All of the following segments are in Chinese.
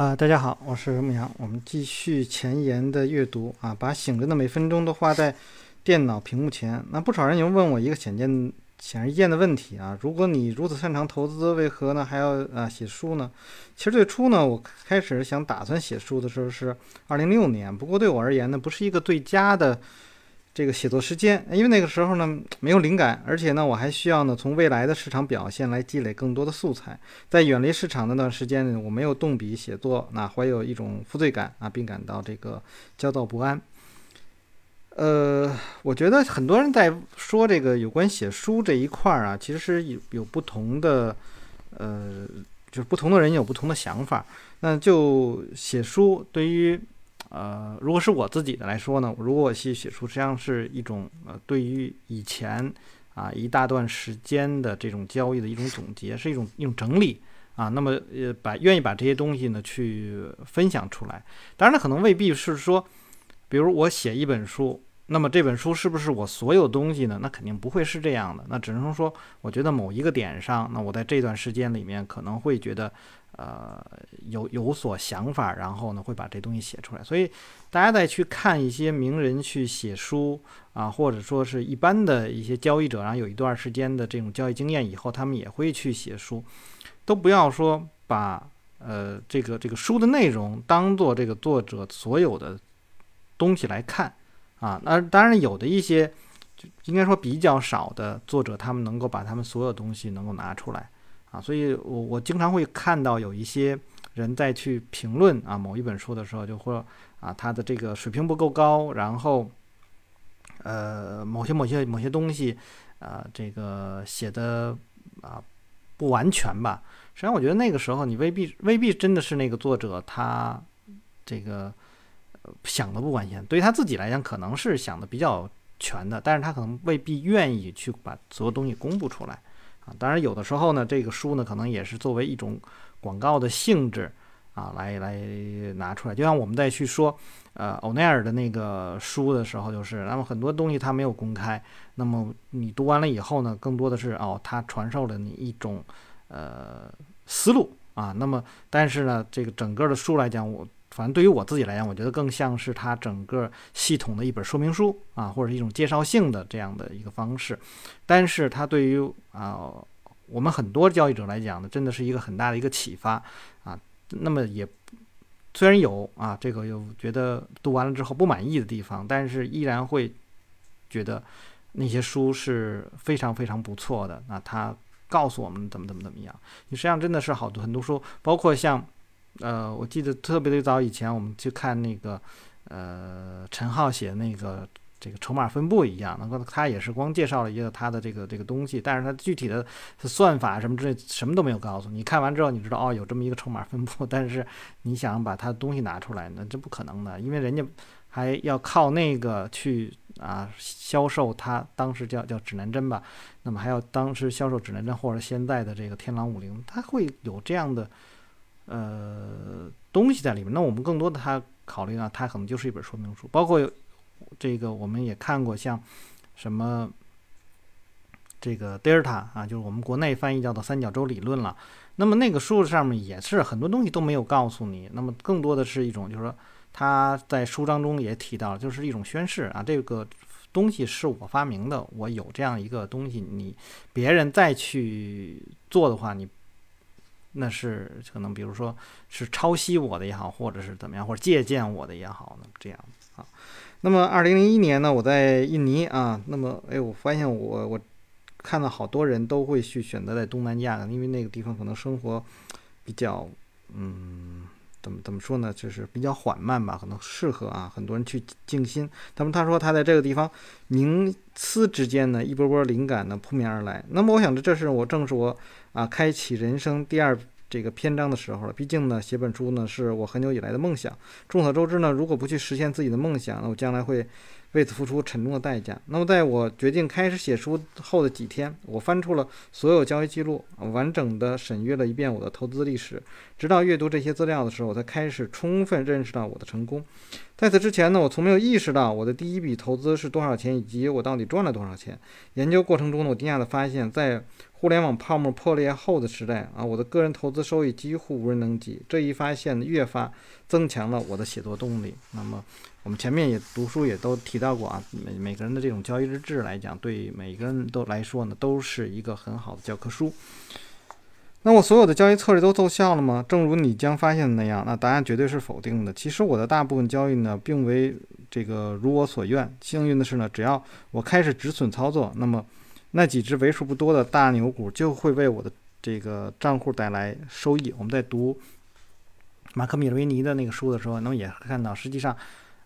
啊，大家好，我是牧羊，我们继续前言的阅读啊，把醒着的每分钟都花在电脑屏幕前。那不少人又问我一个显见显而易见的问题啊，如果你如此擅长投资，为何呢还要啊写书呢？其实最初呢，我开始想打算写书的时候是二零零六年，不过对我而言呢，不是一个最佳的。这个写作时间，因为那个时候呢没有灵感，而且呢我还需要呢从未来的市场表现来积累更多的素材。在远离市场那段时间呢，我没有动笔写作，那怀有一种负罪感啊，并感到这个焦躁不安。呃，我觉得很多人在说这个有关写书这一块儿啊，其实是有有不同的，呃，就是不同的人有不同的想法。那就写书对于。呃，如果是我自己的来说呢，如果我去写书，实际上是一种呃，对于以前啊一大段时间的这种交易的一种总结，是一种一种整理啊。那么呃，把愿意把这些东西呢去分享出来。当然，了，可能未必是说，比如我写一本书，那么这本书是不是我所有东西呢？那肯定不会是这样的。那只能说，我觉得某一个点上，那我在这段时间里面可能会觉得。呃，有有所想法，然后呢，会把这东西写出来。所以，大家再去看一些名人去写书啊，或者说是一般的一些交易者，然后有一段时间的这种交易经验以后，他们也会去写书。都不要说把呃这个这个书的内容当做这个作者所有的东西来看啊。那当然有的一些，就应该说比较少的作者，他们能够把他们所有东西能够拿出来。啊，所以我我经常会看到有一些人在去评论啊某一本书的时候，就会啊他的这个水平不够高，然后呃某些某些某些东西啊这个写的啊不完全吧。实际上，我觉得那个时候你未必未必真的是那个作者他这个想的不完全，对于他自己来讲可能是想的比较全的，但是他可能未必愿意去把所有东西公布出来啊。当然，有的时候呢，这个书呢，可能也是作为一种广告的性质啊，来来拿出来。就像我们在去说，呃，欧奈尔的那个书的时候，就是，那么很多东西他没有公开，那么你读完了以后呢，更多的是哦，他传授了你一种呃思路啊。那么，但是呢，这个整个的书来讲，我。反正对于我自己来讲，我觉得更像是它整个系统的一本说明书啊，或者一种介绍性的这样的一个方式。但是它对于啊我们很多交易者来讲呢，真的是一个很大的一个启发啊。那么也虽然有啊这个有觉得读完了之后不满意的地方，但是依然会觉得那些书是非常非常不错的。那他告诉我们怎么怎么怎么样，你实际上真的是好多很多书，包括像。呃，我记得特别的早以前，我们去看那个，呃，陈浩写那个这个筹码分布一样，那么他也是光介绍了一个他的这个这个东西，但是他具体的算法什么之类什么都没有告诉你。看完之后，你知道哦，有这么一个筹码分布，但是你想把他的东西拿出来，那这不可能的，因为人家还要靠那个去啊销售他当时叫叫指南针吧，那么还要当时销售指南针或者现在的这个天狼五零，他会有这样的。呃，东西在里面。那我们更多的他考虑呢，它可能就是一本说明书。包括这个，我们也看过像什么这个德尔塔啊，就是我们国内翻译叫做三角洲理论了。那么那个书上面也是很多东西都没有告诉你。那么更多的是一种，就是说他在书当中也提到，就是一种宣誓啊，这个东西是我发明的，我有这样一个东西，你别人再去做的话，你。那是可能，比如说是抄袭我的也好，或者是怎么样，或者借鉴我的也好呢，这样啊。那么，二零零一年呢，我在印尼啊，那么哎，我发现我我看到好多人都会去选择在东南亚，因为那个地方可能生活比较嗯。怎么怎么说呢？就是比较缓慢吧，可能适合啊很多人去静心。那么他说他在这个地方冥思之间呢，一波波灵感呢扑面而来。那么我想着这是我正是我啊开启人生第二这个篇章的时候了。毕竟呢写本书呢是我很久以来的梦想。众所周知呢，如果不去实现自己的梦想，那我将来会。为此付出沉重的代价。那么，在我决定开始写书后的几天，我翻出了所有交易记录，完整的审阅了一遍我的投资历史。直到阅读这些资料的时候，我才开始充分认识到我的成功。在此之前呢，我从没有意识到我的第一笔投资是多少钱，以及我到底赚了多少钱。研究过程中呢，我惊讶地发现，在互联网泡沫破裂后的时代啊，我的个人投资收益几乎无人能及。这一发现越发增强了我的写作动力。那么，我们前面也读书也都提到过啊，每每个人的这种交易日志来讲，对每个人都来说呢，都是一个很好的教科书。那我所有的交易策略都奏效了吗？正如你将发现的那样，那答案绝对是否定的。其实我的大部分交易呢，并未这个如我所愿。幸运的是呢，只要我开始止损操作，那么。那几只为数不多的大牛股就会为我的这个账户带来收益。我们在读马克·米勒维尼的那个书的时候，那么也看到，实际上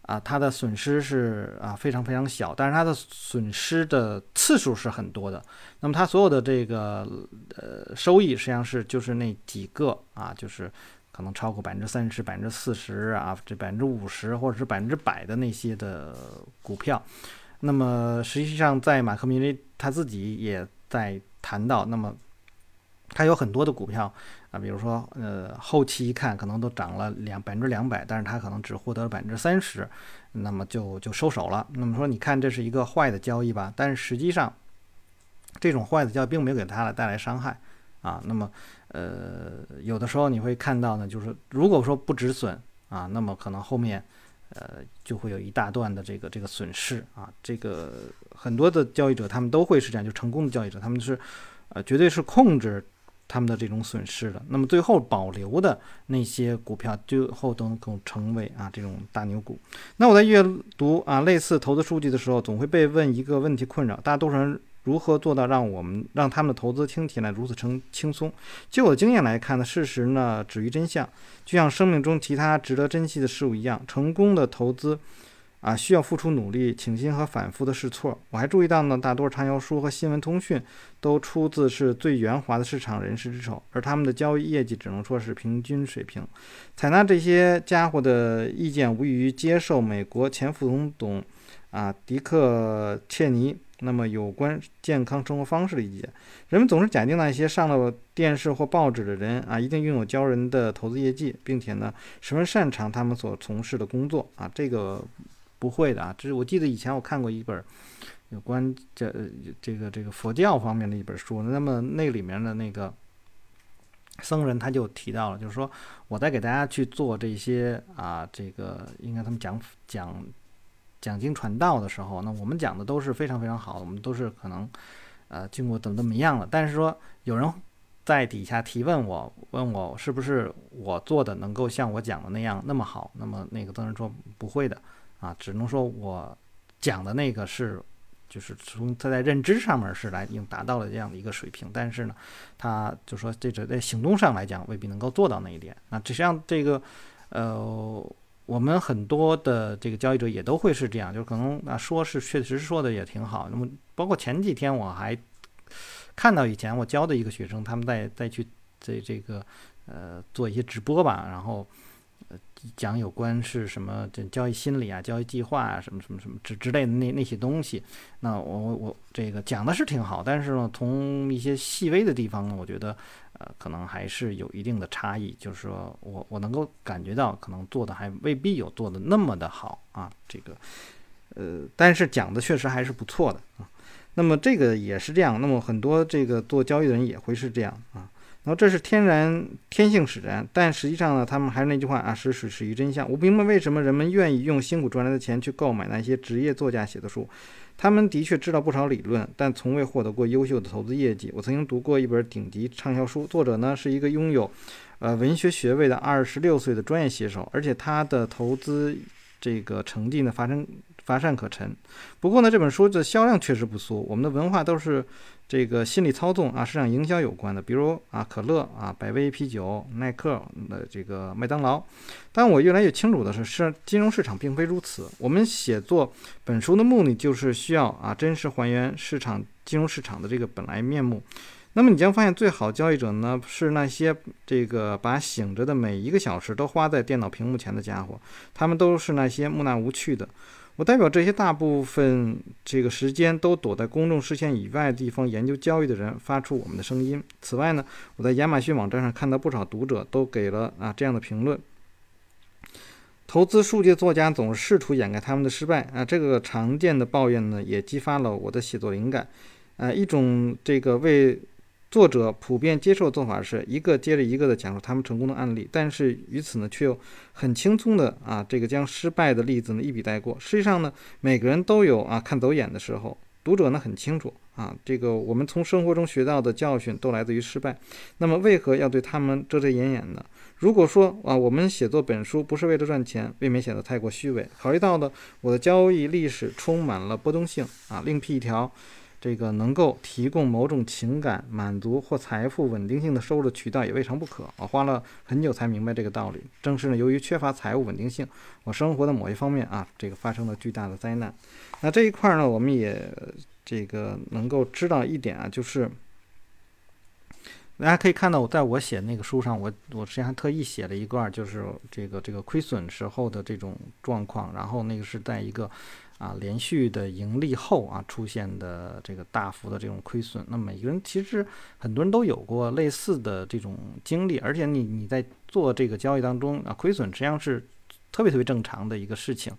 啊，他的损失是啊非常非常小，但是他的损失的次数是很多的。那么他所有的这个呃收益，实际上是就是那几个啊，就是可能超过百分之三十、百分之四十啊，这百分之五十或者是百分之百的那些的股票。那么实际上，在马克·米勒他自己也在谈到，那么他有很多的股票啊，比如说呃，后期一看可能都涨了两百分之两百，但是他可能只获得了百分之三十，那么就就收手了。那么说，你看这是一个坏的交易吧？但是实际上，这种坏的交易并没有给他带来伤害啊。那么呃，有的时候你会看到呢，就是如果说不止损啊，那么可能后面。呃，就会有一大段的这个这个损失啊，这个很多的交易者他们都会是这样，就成功的交易者他们是，呃，绝对是控制他们的这种损失的。那么最后保留的那些股票，最后都能够成为啊这种大牛股。那我在阅读啊类似投资数据的时候，总会被问一个问题困扰，大多数人。如何做到让我们让他们的投资听起来如此轻轻松？就我的经验来看呢，事实呢止于真相。就像生命中其他值得珍惜的事物一样，成功的投资啊需要付出努力、倾心和反复的试错。我还注意到呢，大多畅销书和新闻通讯都出自是最圆滑的市场人士之手，而他们的交易业绩只能说是平均水平。采纳这些家伙的意见，无异于接受美国前副总统啊迪克切尼。那么，有关健康生活方式的意见，人们总是假定那些上了电视或报纸的人啊，一定拥有骄人的投资业绩，并且呢，十分擅长他们所从事的工作啊。这个不会的啊。这是我记得以前我看过一本有关这这个这个佛教方面的一本书，那么那里面的那个僧人他就提到了，就是说我在给大家去做这些啊，这个应该他们讲讲。讲经传道的时候，那我们讲的都是非常非常好的，我们都是可能，呃，经过怎么怎么样了。但是说有人在底下提问我，问我是不是我做的能够像我讲的那样那么好？那么那个僧人说不会的，啊，只能说我讲的那个是，就是从他在认知上面是来已经达到了这样的一个水平，但是呢，他就说这个在行动上来讲未必能够做到那一点。那实际上这个，呃。我们很多的这个交易者也都会是这样，就可能啊说是确实说的也挺好。那么包括前几天我还看到以前我教的一个学生，他们在再去这这个呃做一些直播吧，然后讲有关是什么这交易心理啊、交易计划啊什么什么什么之之类的那那些东西。那我我我这个讲的是挺好，但是呢，从一些细微的地方呢，我觉得。呃，可能还是有一定的差异，就是说我我能够感觉到，可能做的还未必有做的那么的好啊。这个，呃，但是讲的确实还是不错的啊。那么这个也是这样，那么很多这个做交易的人也会是这样啊。然后这是天然天性使然，但实际上呢，他们还是那句话啊，是是始于真相。我不明白为什么人们愿意用辛苦赚来的钱去购买那些职业作家写的书。他们的确知道不少理论，但从未获得过优秀的投资业绩。我曾经读过一本顶级畅销书，作者呢是一个拥有，呃文学学位的二十六岁的专业写手，而且他的投资这个成绩呢发生。乏善可陈。不过呢，这本书的销量确实不俗。我们的文化都是这个心理操纵啊，市场营销有关的，比如啊，可乐啊，百威啤酒，耐克的这个麦当劳。但我越来越清楚的是，是金融市场并非如此。我们写作本书的目的就是需要啊，真实还原市场金融市场的这个本来面目。那么你将发现，最好交易者呢，是那些这个把醒着的每一个小时都花在电脑屏幕前的家伙。他们都是那些木讷无趣的。我代表这些大部分这个时间都躲在公众视线以外的地方研究交易的人发出我们的声音。此外呢，我在亚马逊网站上看到不少读者都给了啊这样的评论：投资数据作家总是试图掩盖他们的失败啊。这个常见的抱怨呢，也激发了我的写作灵感。呃，一种这个为作者普遍接受的做法是一个接着一个的讲述他们成功的案例，但是于此呢，却又很轻松的啊，这个将失败的例子呢一笔带过。实际上呢，每个人都有啊看走眼的时候。读者呢很清楚啊，这个我们从生活中学到的教训都来自于失败。那么为何要对他们遮遮掩掩呢？如果说啊，我们写作本书不是为了赚钱，未免显得太过虚伪。考虑到的我的交易历史充满了波动性啊，另辟一条。这个能够提供某种情感满足或财富稳定性的收入渠道也未尝不可。我花了很久才明白这个道理。正是呢，由于缺乏财务稳定性，我生活的某一方面啊，这个发生了巨大的灾难。那这一块呢，我们也这个能够知道一点啊，就是大家可以看到，我在我写那个书上，我我实际上特意写了一段，就是这个这个亏损时候的这种状况。然后那个是在一个。啊，连续的盈利后啊，出现的这个大幅的这种亏损，那每个人其实很多人都有过类似的这种经历，而且你你在做这个交易当中啊，亏损实际上是特别特别正常的一个事情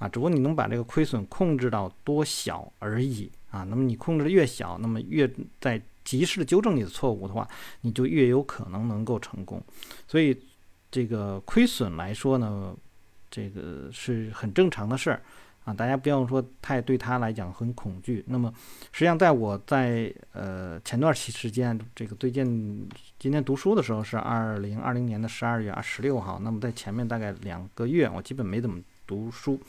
啊，只不过你能把这个亏损控制到多小而已啊。那么你控制的越小，那么越在及时的纠正你的错误的话，你就越有可能能够成功。所以这个亏损来说呢，这个是很正常的事儿。啊，大家不要说太对他来讲很恐惧。那么，实际上在我在呃前段期时间，这个最近今天读书的时候是二零二零年的十二月二十六号。那么在前面大概两个月，我基本没怎么读书，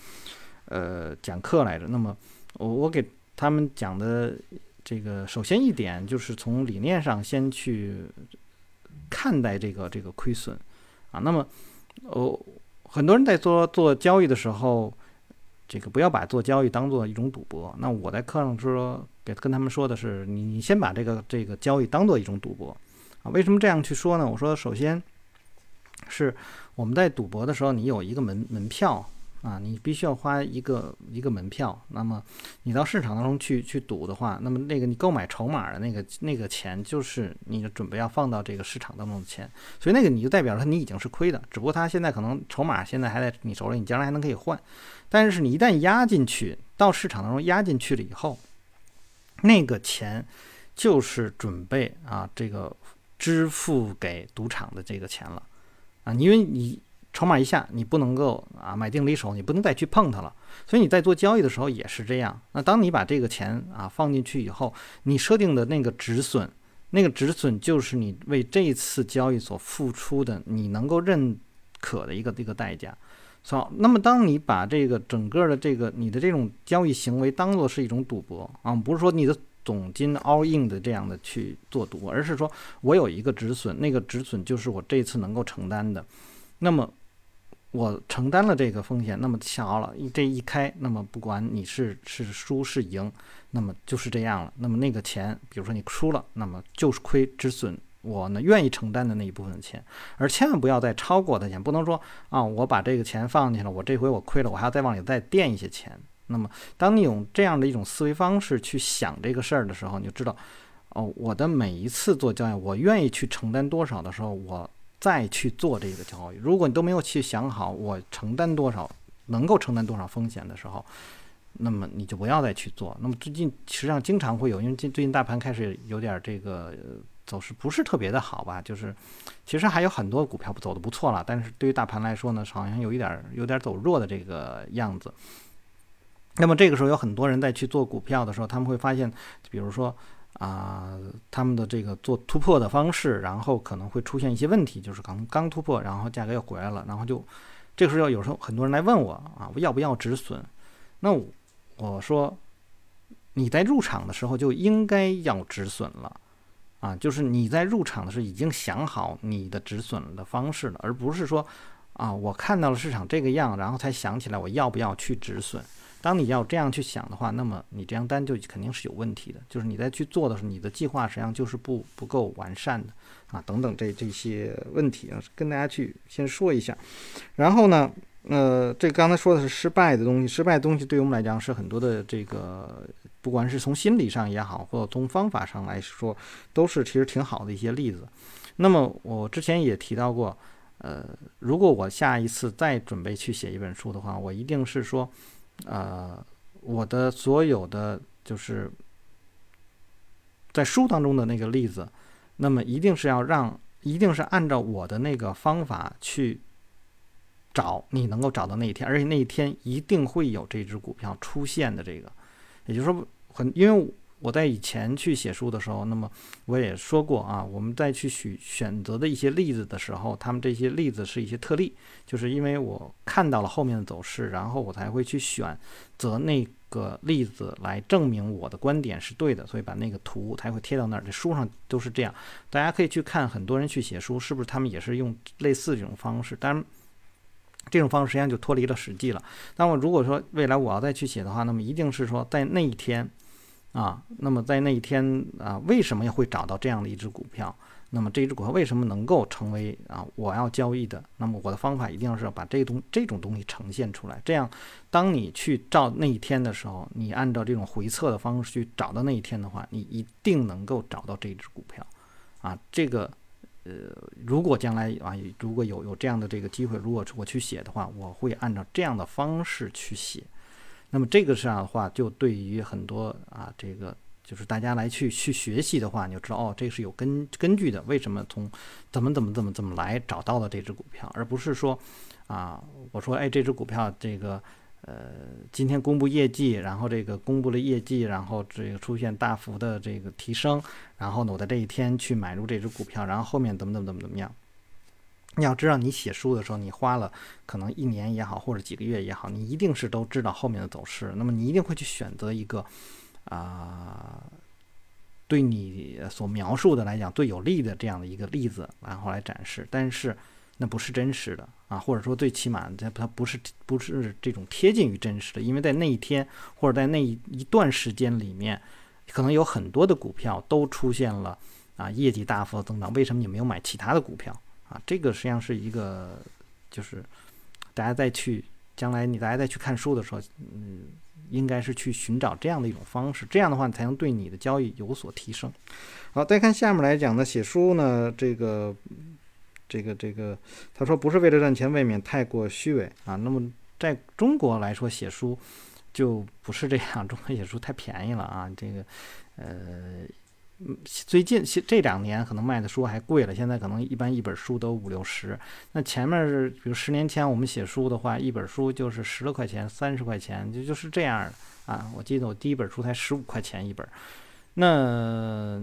呃，讲课来着。那么我我给他们讲的这个，首先一点就是从理念上先去看待这个这个亏损啊。那么，哦，很多人在做做交易的时候。这个不要把做交易当做一种赌博。那我在课上说，给跟他们说的是，你你先把这个这个交易当做一种赌博啊。为什么这样去说呢？我说，首先是我们在赌博的时候，你有一个门门票。啊，你必须要花一个一个门票。那么你到市场当中去去赌的话，那么那个你购买筹码的那个那个钱，就是你准备要放到这个市场当中的钱。所以那个你就代表着你已经是亏的，只不过它现在可能筹码现在还在你手里，你将来还能可以换。但是你一旦压进去到市场当中压进去了以后，那个钱就是准备啊这个支付给赌场的这个钱了啊，因为你。筹码一下，你不能够啊买定离手，你不能再去碰它了。所以你在做交易的时候也是这样。那当你把这个钱啊放进去以后，你设定的那个止损，那个止损就是你为这一次交易所付出的，你能够认可的一个一个代价。好，那么当你把这个整个的这个你的这种交易行为当做是一种赌博啊，不是说你的总金 all in 的这样的去做赌，而是说我有一个止损，那个止损就是我这次能够承担的。那么我承担了这个风险，那么巧了，这一开，那么不管你是是输是赢，那么就是这样了。那么那个钱，比如说你输了，那么就是亏止损，我呢愿意承担的那一部分钱，而千万不要再超过的钱，不能说啊，我把这个钱放进去了，我这回我亏了，我还要再往里再垫一些钱。那么当你用这样的一种思维方式去想这个事儿的时候，你就知道，哦，我的每一次做交易，我愿意去承担多少的时候，我。再去做这个交易，如果你都没有去想好我承担多少，能够承担多少风险的时候，那么你就不要再去做。那么最近实际上经常会有，因为最最近大盘开始有点这个走势不是特别的好吧，就是其实还有很多股票走的不错了，但是对于大盘来说呢，好像有一点有点走弱的这个样子。那么这个时候有很多人在去做股票的时候，他们会发现，比如说。啊，他们的这个做突破的方式，然后可能会出现一些问题，就是刚刚突破，然后价格又回来了，然后就这个时候有时候很多人来问我啊，我要不要止损？那我说你在入场的时候就应该要止损了啊，就是你在入场的时候已经想好你的止损的方式了，而不是说啊，我看到了市场这个样，然后才想起来我要不要去止损。当你要这样去想的话，那么你这张单就肯定是有问题的。就是你在去做的时候，你的计划实际上就是不不够完善的啊，等等这这些问题啊，跟大家去先说一下。然后呢，呃，这刚才说的是失败的东西，失败的东西对于我们来讲是很多的这个，不管是从心理上也好，或者从方法上来说，都是其实挺好的一些例子。那么我之前也提到过，呃，如果我下一次再准备去写一本书的话，我一定是说。呃，我的所有的就是在书当中的那个例子那么一定是要让，一定是按照我的那个方法去找你能够找到那一天，而且那一天一定会有这只股票出现的。这个，也就是说，很因为。我在以前去写书的时候，那么我也说过啊，我们在去选选择的一些例子的时候，他们这些例子是一些特例，就是因为我看到了后面的走势，然后我才会去选择那个例子来证明我的观点是对的，所以把那个图才会贴到那儿。这书上都是这样，大家可以去看很多人去写书，是不是他们也是用类似这种方式？当然，这种方式实际上就脱离了实际了。那我如果说未来我要再去写的话，那么一定是说在那一天。啊，那么在那一天啊，为什么会找到这样的一只股票？那么这只股票为什么能够成为啊我要交易的？那么我的方法一定要是把这东这种东西呈现出来。这样，当你去照那一天的时候，你按照这种回测的方式去找到那一天的话，你一定能够找到这只股票。啊，这个呃，如果将来啊，如果有有这样的这个机会，如果我去写的话，我会按照这样的方式去写。那么这个这样的话，就对于很多啊，这个就是大家来去去学习的话，你就知道哦，这是有根根据的。为什么从怎么怎么怎么怎么来找到了这只股票，而不是说啊，我说哎，这只股票这个呃今天公布业绩，然后这个公布了业绩，然后这个出现大幅的这个提升，然后呢，我在这一天去买入这只股票，然后后面怎么怎么怎么怎么样。你要知道，你写书的时候，你花了可能一年也好，或者几个月也好，你一定是都知道后面的走势。那么你一定会去选择一个啊，对你所描述的来讲最有利的这样的一个例子，然后来展示。但是那不是真实的啊，或者说最起码它它不是不是这种贴近于真实的，因为在那一天或者在那一一段时间里面，可能有很多的股票都出现了啊业绩大幅的增长。为什么你没有买其他的股票？啊，这个实际上是一个，就是大家再去将来你大家再去看书的时候，嗯，应该是去寻找这样的一种方式，这样的话才能对你的交易有所提升。好，再看下面来讲呢，写书呢，这个这个这个，他说不是为了赚钱，未免太过虚伪啊。那么在中国来说，写书就不是这样，中国写书太便宜了啊，这个呃。嗯，最近这两年可能卖的书还贵了，现在可能一般一本书都五六十。那前面是，比如十年前我们写书的话，一本书就是十多块钱、三十块钱，就就是这样的啊。我记得我第一本书才十五块钱一本。那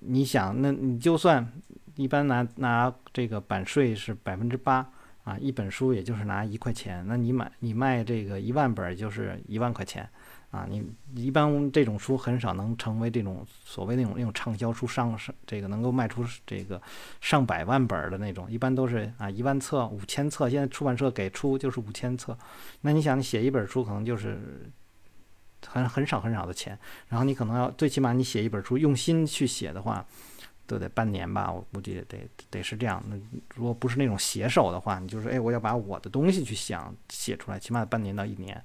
你想，那你就算一般拿拿这个版税是百分之八啊，一本书也就是拿一块钱，那你买你卖这个一万本就是一万块钱。啊，你一般这种书很少能成为这种所谓那种那种畅销书，上上这个能够卖出这个上百万本的那种，一般都是啊一万册、五千册。现在出版社给出就是五千册，那你想你写一本书可能就是很很少很少的钱，然后你可能要最起码你写一本书用心去写的话，都得半年吧，我估计得得是这样。那如果不是那种写手的话，你就是哎我要把我的东西去想写出来，起码半年到一年。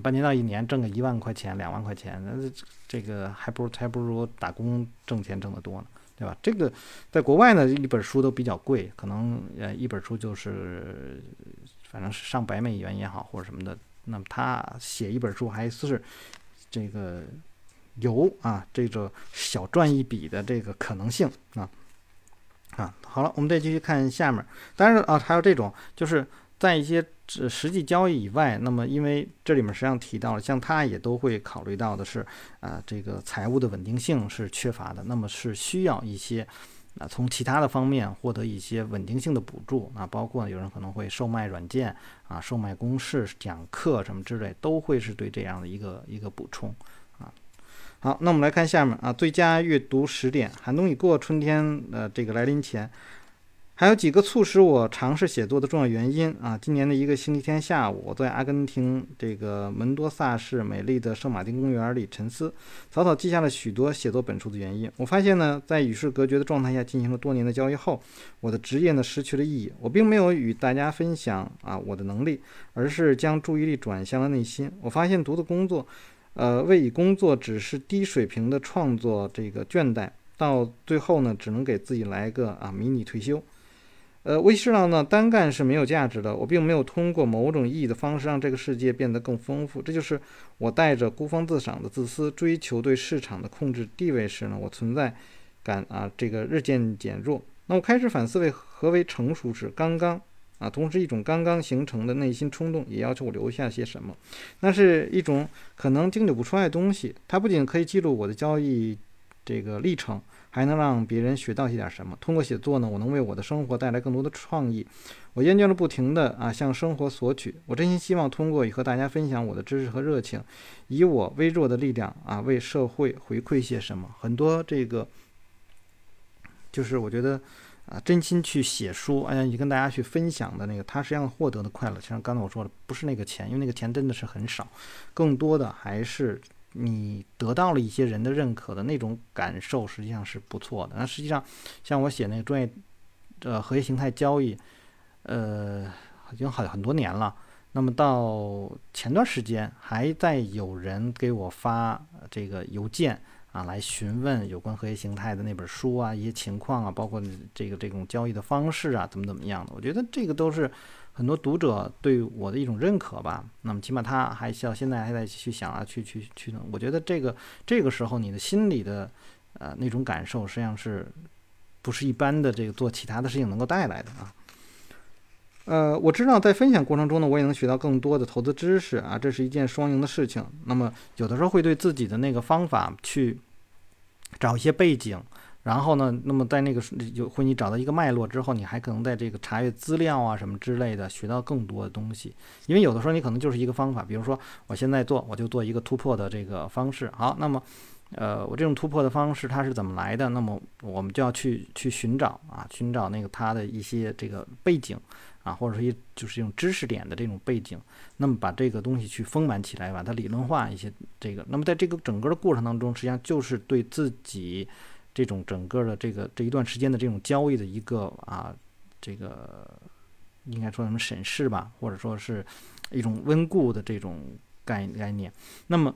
半年到一年挣个一万块钱、两万块钱，那这这个还不如还不如打工挣钱挣得多呢，对吧？这个在国外呢，一本书都比较贵，可能呃一本书就是反正是上百美元也好或者什么的。那么他写一本书还是这个有啊这个小赚一笔的这个可能性啊啊。好了，我们再继续看下面。当然啊，还有这种就是在一些。实际交易以外，那么因为这里面实际上提到了，像他也都会考虑到的是，啊，这个财务的稳定性是缺乏的，那么是需要一些，啊，从其他的方面获得一些稳定性的补助，啊，包括有人可能会售卖软件，啊，售卖公式、讲课什么之类，都会是对这样的一个一个补充，啊，好，那我们来看下面啊，最佳阅读十点，寒冬已过，春天呃这个来临前。还有几个促使我尝试写作的重要原因啊！今年的一个星期天下午，我在阿根廷这个门多萨市美丽的圣马丁公园里沉思，草草记下了许多写作本书的原因。我发现呢，在与世隔绝的状态下进行了多年的交易后，我的职业呢失去了意义。我并没有与大家分享啊我的能力，而是将注意力转向了内心。我发现读的工作，呃，为以工作只是低水平的创作这个倦怠，到最后呢，只能给自己来个啊迷你退休。呃，我意识到呢，单干是没有价值的。我并没有通过某种意义的方式让这个世界变得更丰富。这就是我带着孤芳自赏的自私追求对市场的控制地位时呢，我存在感啊这个日渐减弱。那我开始反思为何为成熟时刚刚啊，同时一种刚刚形成的内心冲动也要求我留下些什么，那是一种可能经久不衰的东西。它不仅可以记录我的交易这个历程，还能让别人学到一点什么。通过写作呢，我能为我的生活带来更多的创意。我厌倦了不停的啊向生活索取，我真心希望通过和大家分享我的知识和热情，以我微弱的力量啊为社会回馈些什么。很多这个就是我觉得。啊，真心去写书，哎呀，你跟大家去分享的那个，他实际上获得的快乐，像刚才我说的，不是那个钱，因为那个钱真的是很少，更多的还是你得到了一些人的认可的那种感受，实际上是不错的。那实际上，像我写那个专业的核心形态交易，呃，已经很很多年了。那么到前段时间，还在有人给我发这个邮件。啊，来询问有关核心形态的那本书啊，一些情况啊，包括这个这种交易的方式啊，怎么怎么样的？我觉得这个都是很多读者对我的一种认可吧。那么起码他还需要现在还在去想啊，去去去呢。我觉得这个这个时候你的心里的呃那种感受，实际上是不是一般的这个做其他的事情能够带来的啊？呃，我知道在分享过程中呢，我也能学到更多的投资知识啊，这是一件双赢的事情。那么有的时候会对自己的那个方法去找一些背景，然后呢，那么在那个有会你找到一个脉络之后，你还可能在这个查阅资料啊什么之类的学到更多的东西。因为有的时候你可能就是一个方法，比如说我现在做，我就做一个突破的这个方式。好，那么呃，我这种突破的方式它是怎么来的？那么我们就要去去寻找啊，寻找那个它的一些这个背景。啊，或者说一就是用知识点的这种背景，那么把这个东西去丰满起来，把它理论化一些。这个，那么在这个整个的过程当中，实际上就是对自己这种整个的这个这一段时间的这种交易的一个啊，这个应该说什么审视吧，或者说是一种温故的这种概概念。那么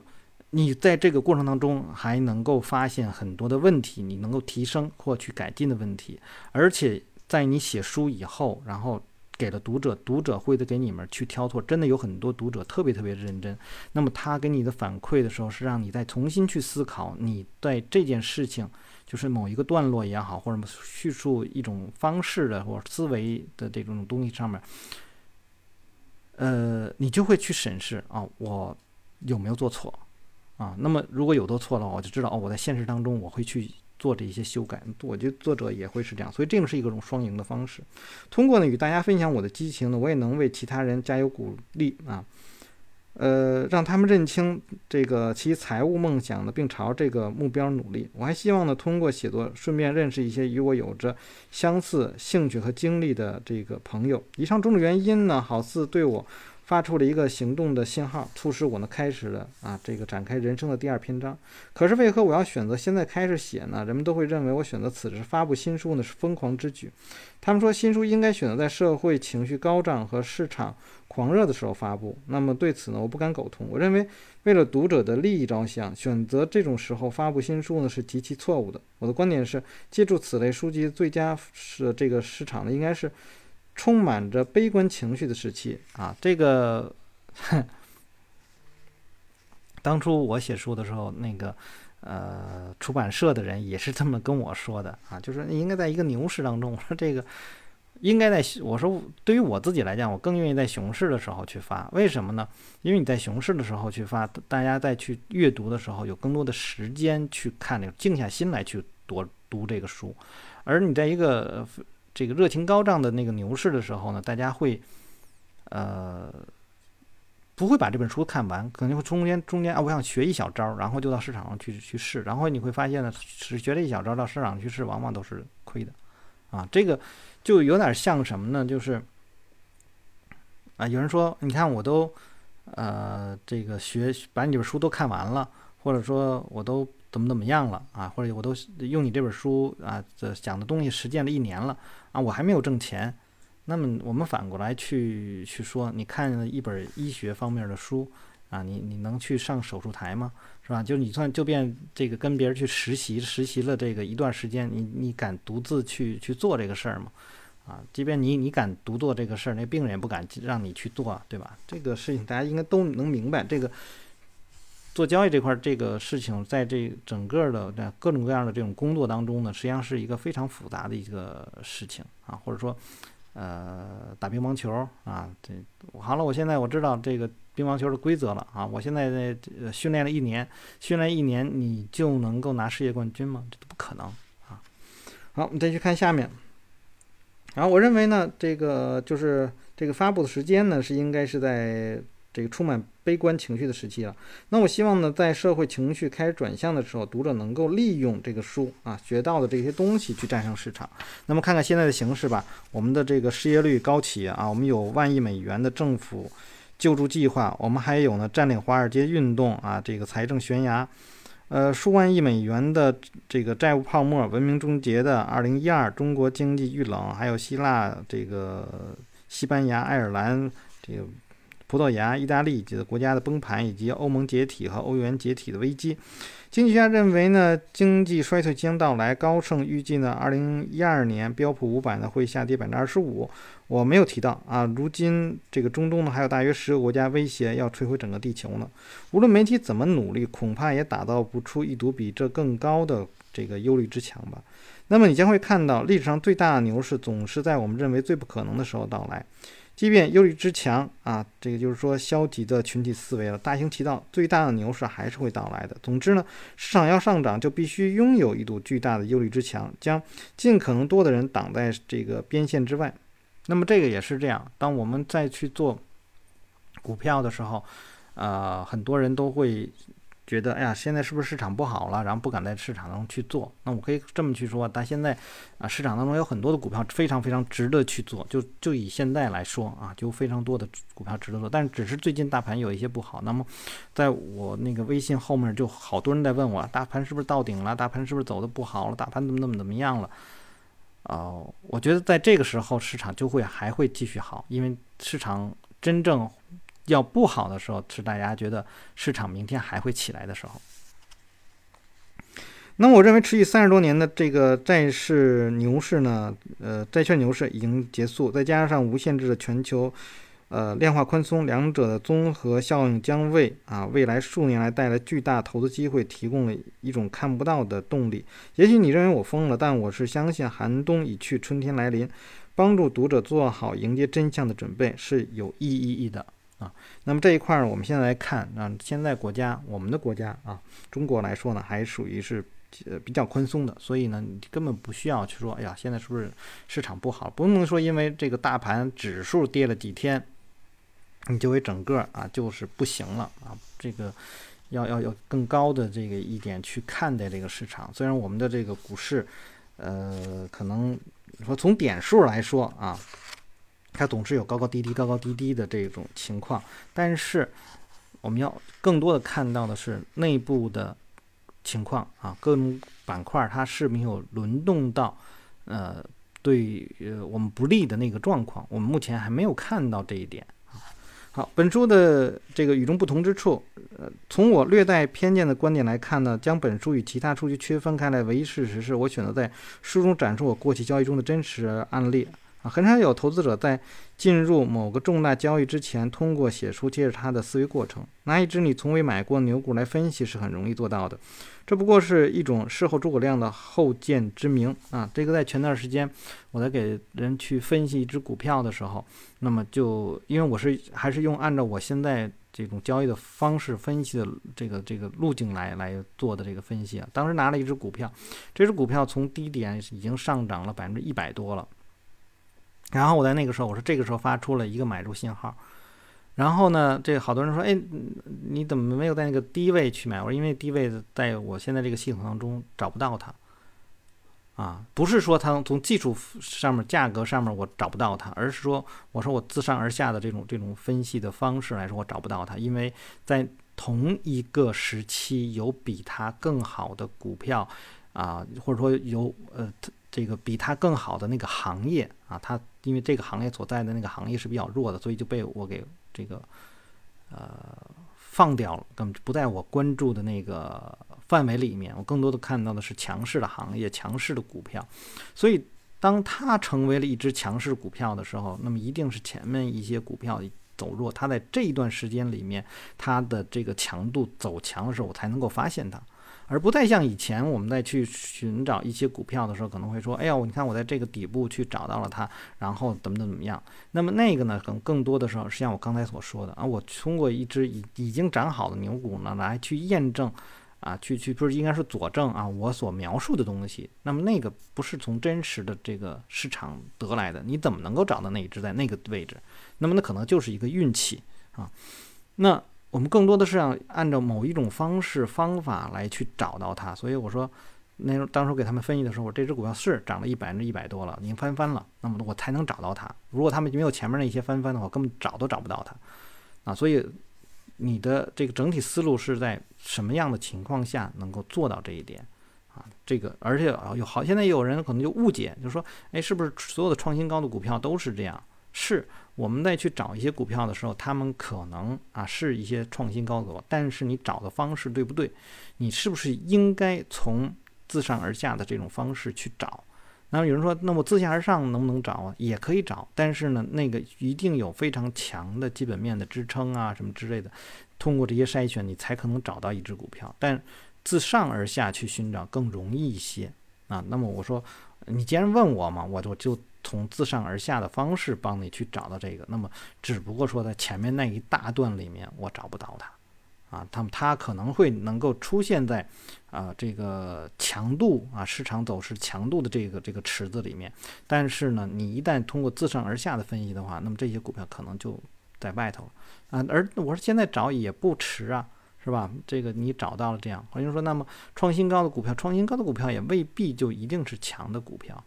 你在这个过程当中还能够发现很多的问题，你能够提升或去改进的问题，而且在你写书以后，然后。给了读者，读者会的给你们去挑错，真的有很多读者特别特别认真。那么他给你的反馈的时候，是让你再重新去思考，你在这件事情，就是某一个段落也好，或者叙述一种方式的或者思维的这种东西上面，呃，你就会去审视啊，我有没有做错啊？那么如果有做错了，我就知道哦，我在现实当中我会去。做这些修改，我觉得作者也会是这样，所以这个是一种双赢的方式。通过呢与大家分享我的激情呢，我也能为其他人加油鼓励啊，呃，让他们认清这个其财务梦想的，并朝这个目标努力。我还希望呢通过写作顺便认识一些与我有着相似兴趣和经历的这个朋友。以上种种原因呢，好似对我。发出了一个行动的信号，促使我呢开始了啊这个展开人生的第二篇章。可是为何我要选择现在开始写呢？人们都会认为我选择此时发布新书呢是疯狂之举。他们说新书应该选择在社会情绪高涨和市场狂热的时候发布。那么对此呢我不敢苟同。我认为为了读者的利益着想，选择这种时候发布新书呢是极其错误的。我的观点是，借助此类书籍最佳是这个市场呢应该是。充满着悲观情绪的时期啊，这个当初我写书的时候，那个呃出版社的人也是这么跟我说的啊，就是应该在一个牛市当中。我说这个应该在，我说对于我自己来讲，我更愿意在熊市的时候去发。为什么呢？因为你在熊市的时候去发，大家在去阅读的时候有更多的时间去看那个，静下心来去读读这个书，而你在一个。这个热情高涨的那个牛市的时候呢，大家会，呃，不会把这本书看完，可能会中间中间啊，我想学一小招，然后就到市场上去去试，然后你会发现呢，只学了一小招到市场去试，往往都是亏的，啊，这个就有点像什么呢？就是啊，有人说，你看我都呃，这个学把你这本书都看完了，或者说我都。怎么怎么样了啊？或者我都用你这本书啊，这讲的东西实践了一年了啊，我还没有挣钱。那么我们反过来去去说，你看一本医学方面的书啊，你你能去上手术台吗？是吧？就你算就变这个跟别人去实习，实习了这个一段时间，你你敢独自去去做这个事儿吗？啊，即便你你敢独做这个事儿，那病人也不敢让你去做，对吧？这个事情大家应该都能明白这个。做交易这块这个事情，在这整个的各种各样的这种工作当中呢，实际上是一个非常复杂的一个事情啊，或者说，呃，打乒乓球啊，这好了，我现在我知道这个乒乓球的规则了啊，我现在在训练了一年，训练一年你就能够拿世界冠军吗？这都不可能啊。好，我们再去看下面。然后我认为呢，这个就是这个发布的时间呢，是应该是在这个充满悲观情绪的时期了。那我希望呢，在社会情绪开始转向的时候，读者能够利用这个书啊学到的这些东西去战胜市场。那么看看现在的形势吧，我们的这个失业率高企啊，我们有万亿美元的政府救助计划，我们还有呢占领华尔街运动啊，这个财政悬崖。呃，数万亿美元的这个债务泡沫，文明终结的二零一二，中国经济遇冷，还有希腊、这个西班牙、爱尔兰、这个葡萄牙、意大利几个国家的崩盘，以及欧盟解体和欧元解体的危机。经济学家认为呢，经济衰退即将到来。高盛预计呢，二零一二年标普五百呢会下跌百分之二十五。我没有提到啊，如今这个中东呢还有大约十个国家威胁要摧毁整个地球呢。无论媒体怎么努力，恐怕也打造不出一堵比这更高的这个忧虑之墙吧。那么你将会看到，历史上最大的牛市总是在我们认为最不可能的时候到来。即便忧虑之强啊，这个就是说消极的群体思维了，大行其道，最大的牛市还是会到来的。总之呢，市场要上涨，就必须拥有一堵巨大的忧虑之墙，将尽可能多的人挡在这个边线之外。那么这个也是这样，当我们再去做股票的时候，呃，很多人都会。觉得哎呀，现在是不是市场不好了？然后不敢在市场当中去做。那我可以这么去说，但现在啊，市场当中有很多的股票非常非常值得去做。就就以现在来说啊，就非常多的股票值得做。但是只是最近大盘有一些不好。那么在我那个微信后面就好多人在问我，大盘是不是到顶了？大盘是不是走的不好了？大盘怎么怎么怎么样了？哦，我觉得在这个时候市场就会还会继续好，因为市场真正。要不好的时候，是大家觉得市场明天还会起来的时候。那，我认为持续三十多年的这个债市牛市呢，呃，债券牛市已经结束，再加上无限制的全球呃量化宽松，两者的综合效应将为啊未来数年来带来巨大投资机会提供了一种看不到的动力。也许你认为我疯了，但我是相信寒冬已去，春天来临，帮助读者做好迎接真相的准备是有意义的。那么这一块儿，我们现在来看啊，现在国家，我们的国家啊，中国来说呢，还属于是呃比较宽松的，所以呢，你根本不需要去说，哎呀，现在是不是市场不好？不能说因为这个大盘指数跌了几天，你就为整个啊就是不行了啊，这个要要要更高的这个一点去看待这个市场。虽然我们的这个股市，呃，可能说从点数来说啊。它总是有高高低低、高高低低的这种情况，但是我们要更多的看到的是内部的情况啊，各种板块它是没有轮动到呃对呃我们不利的那个状况，我们目前还没有看到这一点好，本书的这个与众不同之处，呃，从我略带偏见的观点来看呢，将本书与其他书籍区分开来，唯一事实是我选择在书中展示我过去交易中的真实案例。很少有投资者在进入某个重大交易之前，通过写书揭示他的思维过程。拿一只你从未买过牛股来分析是很容易做到的，这不过是一种事后诸葛亮的后见之明啊！这个在前段时间我在给人去分析一只股票的时候，那么就因为我是还是用按照我现在这种交易的方式分析的这个这个路径来来做的这个分析啊。当时拿了一只股票，这只股票从低点已经上涨了百分之一百多了。然后我在那个时候，我说这个时候发出了一个买入信号。然后呢，这好多人说，哎，你怎么没有在那个低位去买？我说因为低位在我现在这个系统当中找不到它。啊，不是说它从技术上面、价格上面我找不到它，而是说我说我自上而下的这种这种分析的方式来说，我找不到它，因为在同一个时期有比它更好的股票啊，或者说有呃。这个比它更好的那个行业啊，它因为这个行业所在的那个行业是比较弱的，所以就被我给这个呃放掉了，根本不在我关注的那个范围里面。我更多的看到的是强势的行业、强势的股票。所以，当它成为了一只强势股票的时候，那么一定是前面一些股票走弱，它在这一段时间里面它的这个强度走强的时候，我才能够发现它。而不再像以前，我们再去寻找一些股票的时候，可能会说：“哎呦，你看我在这个底部去找到了它，然后怎么怎么样。”那么那个呢，可能更多的时候是像我刚才所说的啊，我通过一只已已经涨好的牛股呢，来去验证，啊，去去不是应该是佐证啊，我所描述的东西。那么那个不是从真实的这个市场得来的，你怎么能够找到那一只在那个位置？那么那可能就是一个运气啊。那。我们更多的是要按照某一种方式方法来去找到它，所以我说，那当时给他们分析的时候，我这只股票是涨了一百分之一百多了，已经翻番了，那么我才能找到它。如果他们没有前面那些翻番的话，根本找都找不到它啊。所以你的这个整体思路是在什么样的情况下能够做到这一点啊？这个而且，有好现在有人可能就误解，就说，哎，是不是所有的创新高的股票都是这样？是。我们再去找一些股票的时候，他们可能啊是一些创新高股，但是你找的方式对不对？你是不是应该从自上而下的这种方式去找？那么有人说，那么自下而上能不能找啊？也可以找，但是呢，那个一定有非常强的基本面的支撑啊，什么之类的，通过这些筛选，你才可能找到一只股票。但自上而下去寻找更容易一些啊。那么我说，你既然问我嘛，我就就。从自上而下的方式帮你去找到这个，那么只不过说在前面那一大段里面我找不到它，啊，他们它可能会能够出现在啊这个强度啊市场走势强度的这个这个池子里面，但是呢，你一旦通过自上而下的分析的话，那么这些股票可能就在外头啊。而我说现在找也不迟啊，是吧？这个你找到了这样，或者说那么创新高的股票，创新高的股票也未必就一定是强的股票。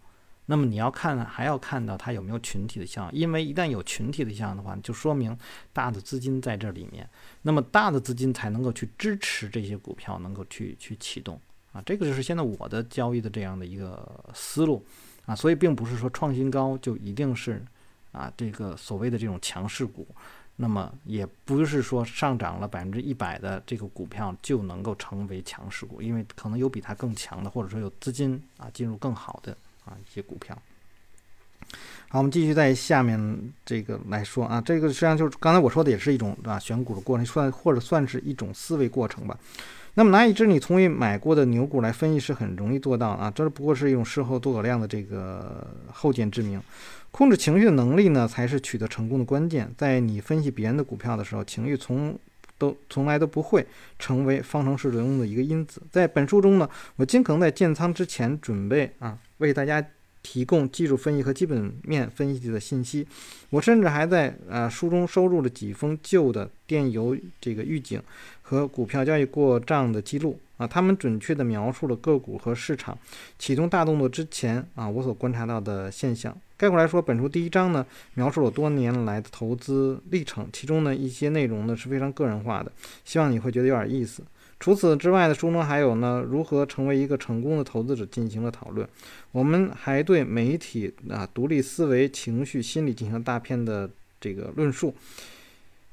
那么你要看，还要看到它有没有群体的效应，因为一旦有群体的效应的话，就说明大的资金在这里面，那么大的资金才能够去支持这些股票能够去去启动啊，这个就是现在我的交易的这样的一个思路啊，所以并不是说创新高就一定是啊这个所谓的这种强势股，那么也不是说上涨了百分之一百的这个股票就能够成为强势股，因为可能有比它更强的，或者说有资金啊进入更好的。啊，一些股票。好，我们继续在下面这个来说啊，这个实际上就是刚才我说的，也是一种啊选股的过程，算或者算是一种思维过程吧。那么拿一只你从未买过的牛股来分析是很容易做到啊，这不过是一种事后诸葛亮的这个后见之明。控制情绪的能力呢，才是取得成功的关键。在你分析别人的股票的时候，情绪从都从来都不会成为方程式中的一个因子。在本书中呢，我尽可能在建仓之前准备啊，为大家提供技术分析和基本面分析的信息。我甚至还在呃书中收录了几封旧的电邮这个预警和股票交易过账的记录啊，他们准确地描述了个股和市场启动大动作之前啊我所观察到的现象。概括来说，本书第一章呢描述了多年来的投资历程，其中呢一些内容呢是非常个人化的，希望你会觉得有点意思。除此之外的书中还有呢如何成为一个成功的投资者进行了讨论。我们还对媒体啊、独立思维、情绪、心理进行了大片的这个论述，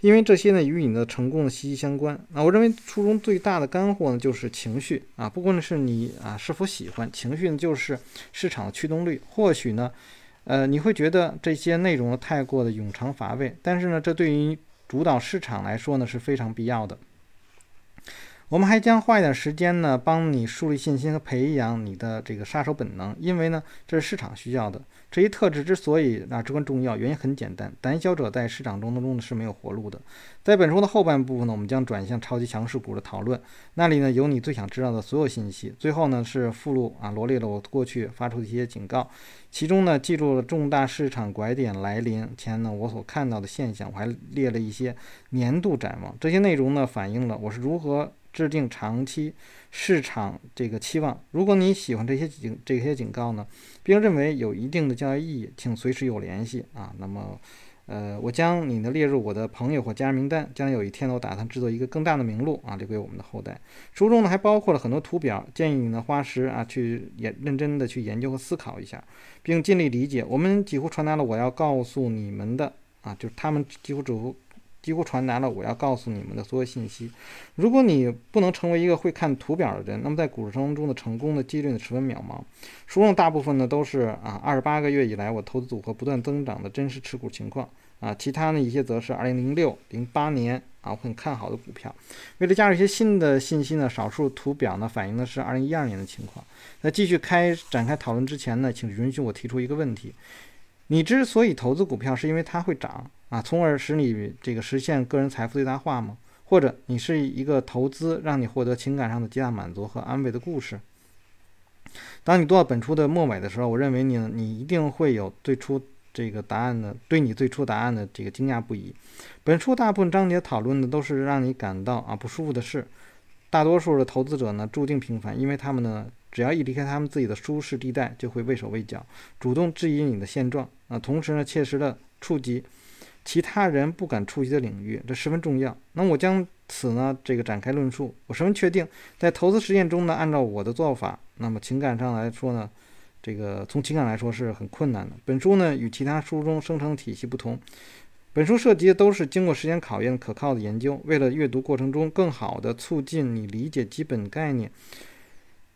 因为这些呢与你的成功息息相关。那我认为书中最大的干货呢就是情绪啊，不管是你啊是否喜欢，情绪呢就是市场的驱动力。或许呢。呃，你会觉得这些内容太过的冗长乏味，但是呢，这对于主导市场来说呢是非常必要的。我们还将花一点时间呢，帮你树立信心和培养你的这个杀手本能，因为呢，这是市场需要的。这一特质之所以啊至关重要，原因很简单：胆小者在市场中当中是没有活路的。在本书的后半部分呢，我们将转向超级强势股的讨论，那里呢有你最想知道的所有信息。最后呢是附录啊，罗列了我过去发出的一些警告，其中呢记录了重大市场拐点来临前呢我所看到的现象，我还列了一些年度展望。这些内容呢反映了我是如何。制定长期市场这个期望。如果你喜欢这些警这些警告呢，并认为有一定的教育意义，请随时与我联系啊。那么，呃，我将你呢列入我的朋友或家人名单。将有一天呢，我打算制作一个更大的名录啊，留给我们的后代。书中呢还包括了很多图表，建议你呢花时啊去研认真的去研究和思考一下，并尽力理解。我们几乎传达了我要告诉你们的啊，就是他们几乎主。几乎传达了我要告诉你们的所有信息。如果你不能成为一个会看图表的人，那么在股市当中的成功的几率呢十分渺茫。书中大部分呢都是啊二十八个月以来我投资组合不断增长的真实持股情况啊，其他呢一些则是二零零六、零八年啊我很看好的股票。为了加入一些新的信息呢，少数图表呢反映的是二零一二年的情况。在继续开展开讨论之前呢，请允许我提出一个问题：你之所以投资股票，是因为它会涨啊，从而使你这个实现个人财富最大化吗？或者你是一个投资让你获得情感上的极大满足和安慰的故事？当你读到本书的末尾的时候，我认为你你一定会有最初。这个答案的，对你最初答案的这个惊讶不已。本书大部分章节讨论的都是让你感到啊不舒服的事。大多数的投资者呢注定平凡，因为他们呢只要一离开他们自己的舒适地带，就会畏手畏脚，主动质疑你的现状啊，同时呢切实的触及其他人不敢触及的领域，这十分重要。那我将此呢这个展开论述。我十分确定，在投资实践中呢，按照我的做法，那么情感上来说呢。这个从情感来说是很困难的。本书呢与其他书中生成体系不同，本书涉及的都是经过时间考验、可靠的研究。为了阅读过程中更好的促进你理解基本概念，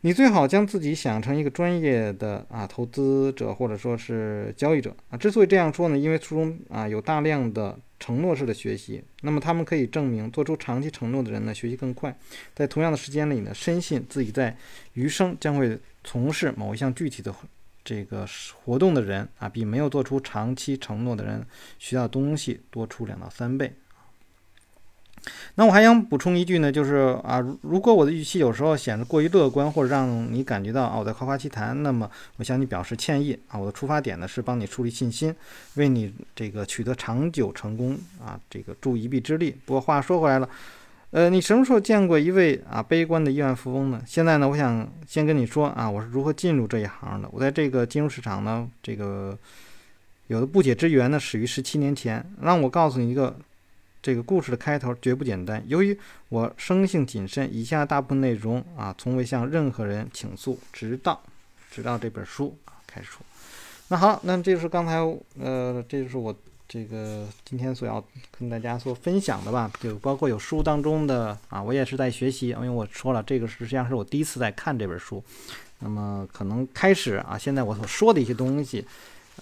你最好将自己想成一个专业的啊投资者或者说是交易者啊。之所以这样说呢，因为书中啊有大量的承诺式的学习，那么他们可以证明做出长期承诺的人呢学习更快，在同样的时间里呢深信自己在余生将会。从事某一项具体的这个活动的人啊，比没有做出长期承诺的人学到东西多出两到三倍。那我还想补充一句呢，就是啊，如果我的预期有时候显得过于乐观，或者让你感觉到啊我在夸夸其谈，那么我向你表示歉意啊。我的出发点呢是帮你树立信心，为你这个取得长久成功啊这个助一臂之力。不过话说回来了。呃，你什么时候见过一位啊悲观的亿万富翁呢？现在呢，我想先跟你说啊，我是如何进入这一行的。我在这个金融市场呢，这个有的不解之缘呢，始于十七年前。让我告诉你一个这个故事的开头，绝不简单。由于我生性谨慎，以下大部分内容啊，从未向任何人倾诉，直到直到这本书啊开始出。那好，那这就是刚才呃，这就是我。这个今天所要跟大家所分享的吧，就包括有书当中的啊，我也是在学习，因为我说了，这个实际上是我第一次在看这本书。那么可能开始啊，现在我所说的一些东西，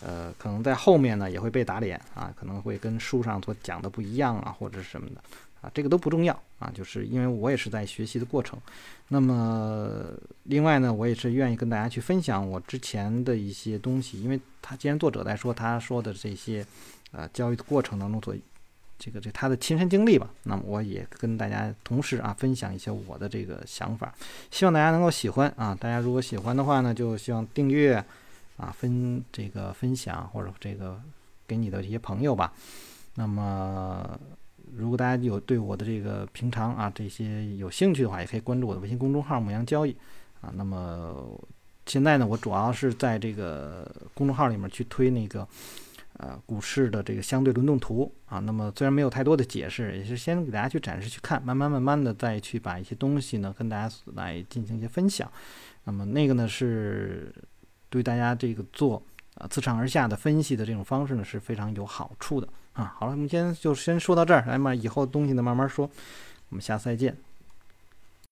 呃，可能在后面呢也会被打脸啊，可能会跟书上所讲的不一样啊，或者是什么的啊，这个都不重要啊，就是因为我也是在学习的过程。那么另外呢，我也是愿意跟大家去分享我之前的一些东西，因为他既然作者在说他说的这些。呃，教育的过程当中，所这个这他的亲身经历吧，那么我也跟大家同时啊分享一些我的这个想法，希望大家能够喜欢啊。大家如果喜欢的话呢，就希望订阅啊，分这个分享或者这个给你的一些朋友吧。那么如果大家有对我的这个平常啊这些有兴趣的话，也可以关注我的微信公众号“牧羊交易”啊。那么现在呢，我主要是在这个公众号里面去推那个。呃，股市的这个相对轮动图啊，那么虽然没有太多的解释，也是先给大家去展示去看，慢慢慢慢的再去把一些东西呢跟大家来进行一些分享。那么那个呢是对大家这个做啊自上而下的分析的这种方式呢是非常有好处的啊。好了，我们先就先说到这儿，来嘛，以后东西呢慢慢说，我们下次再见。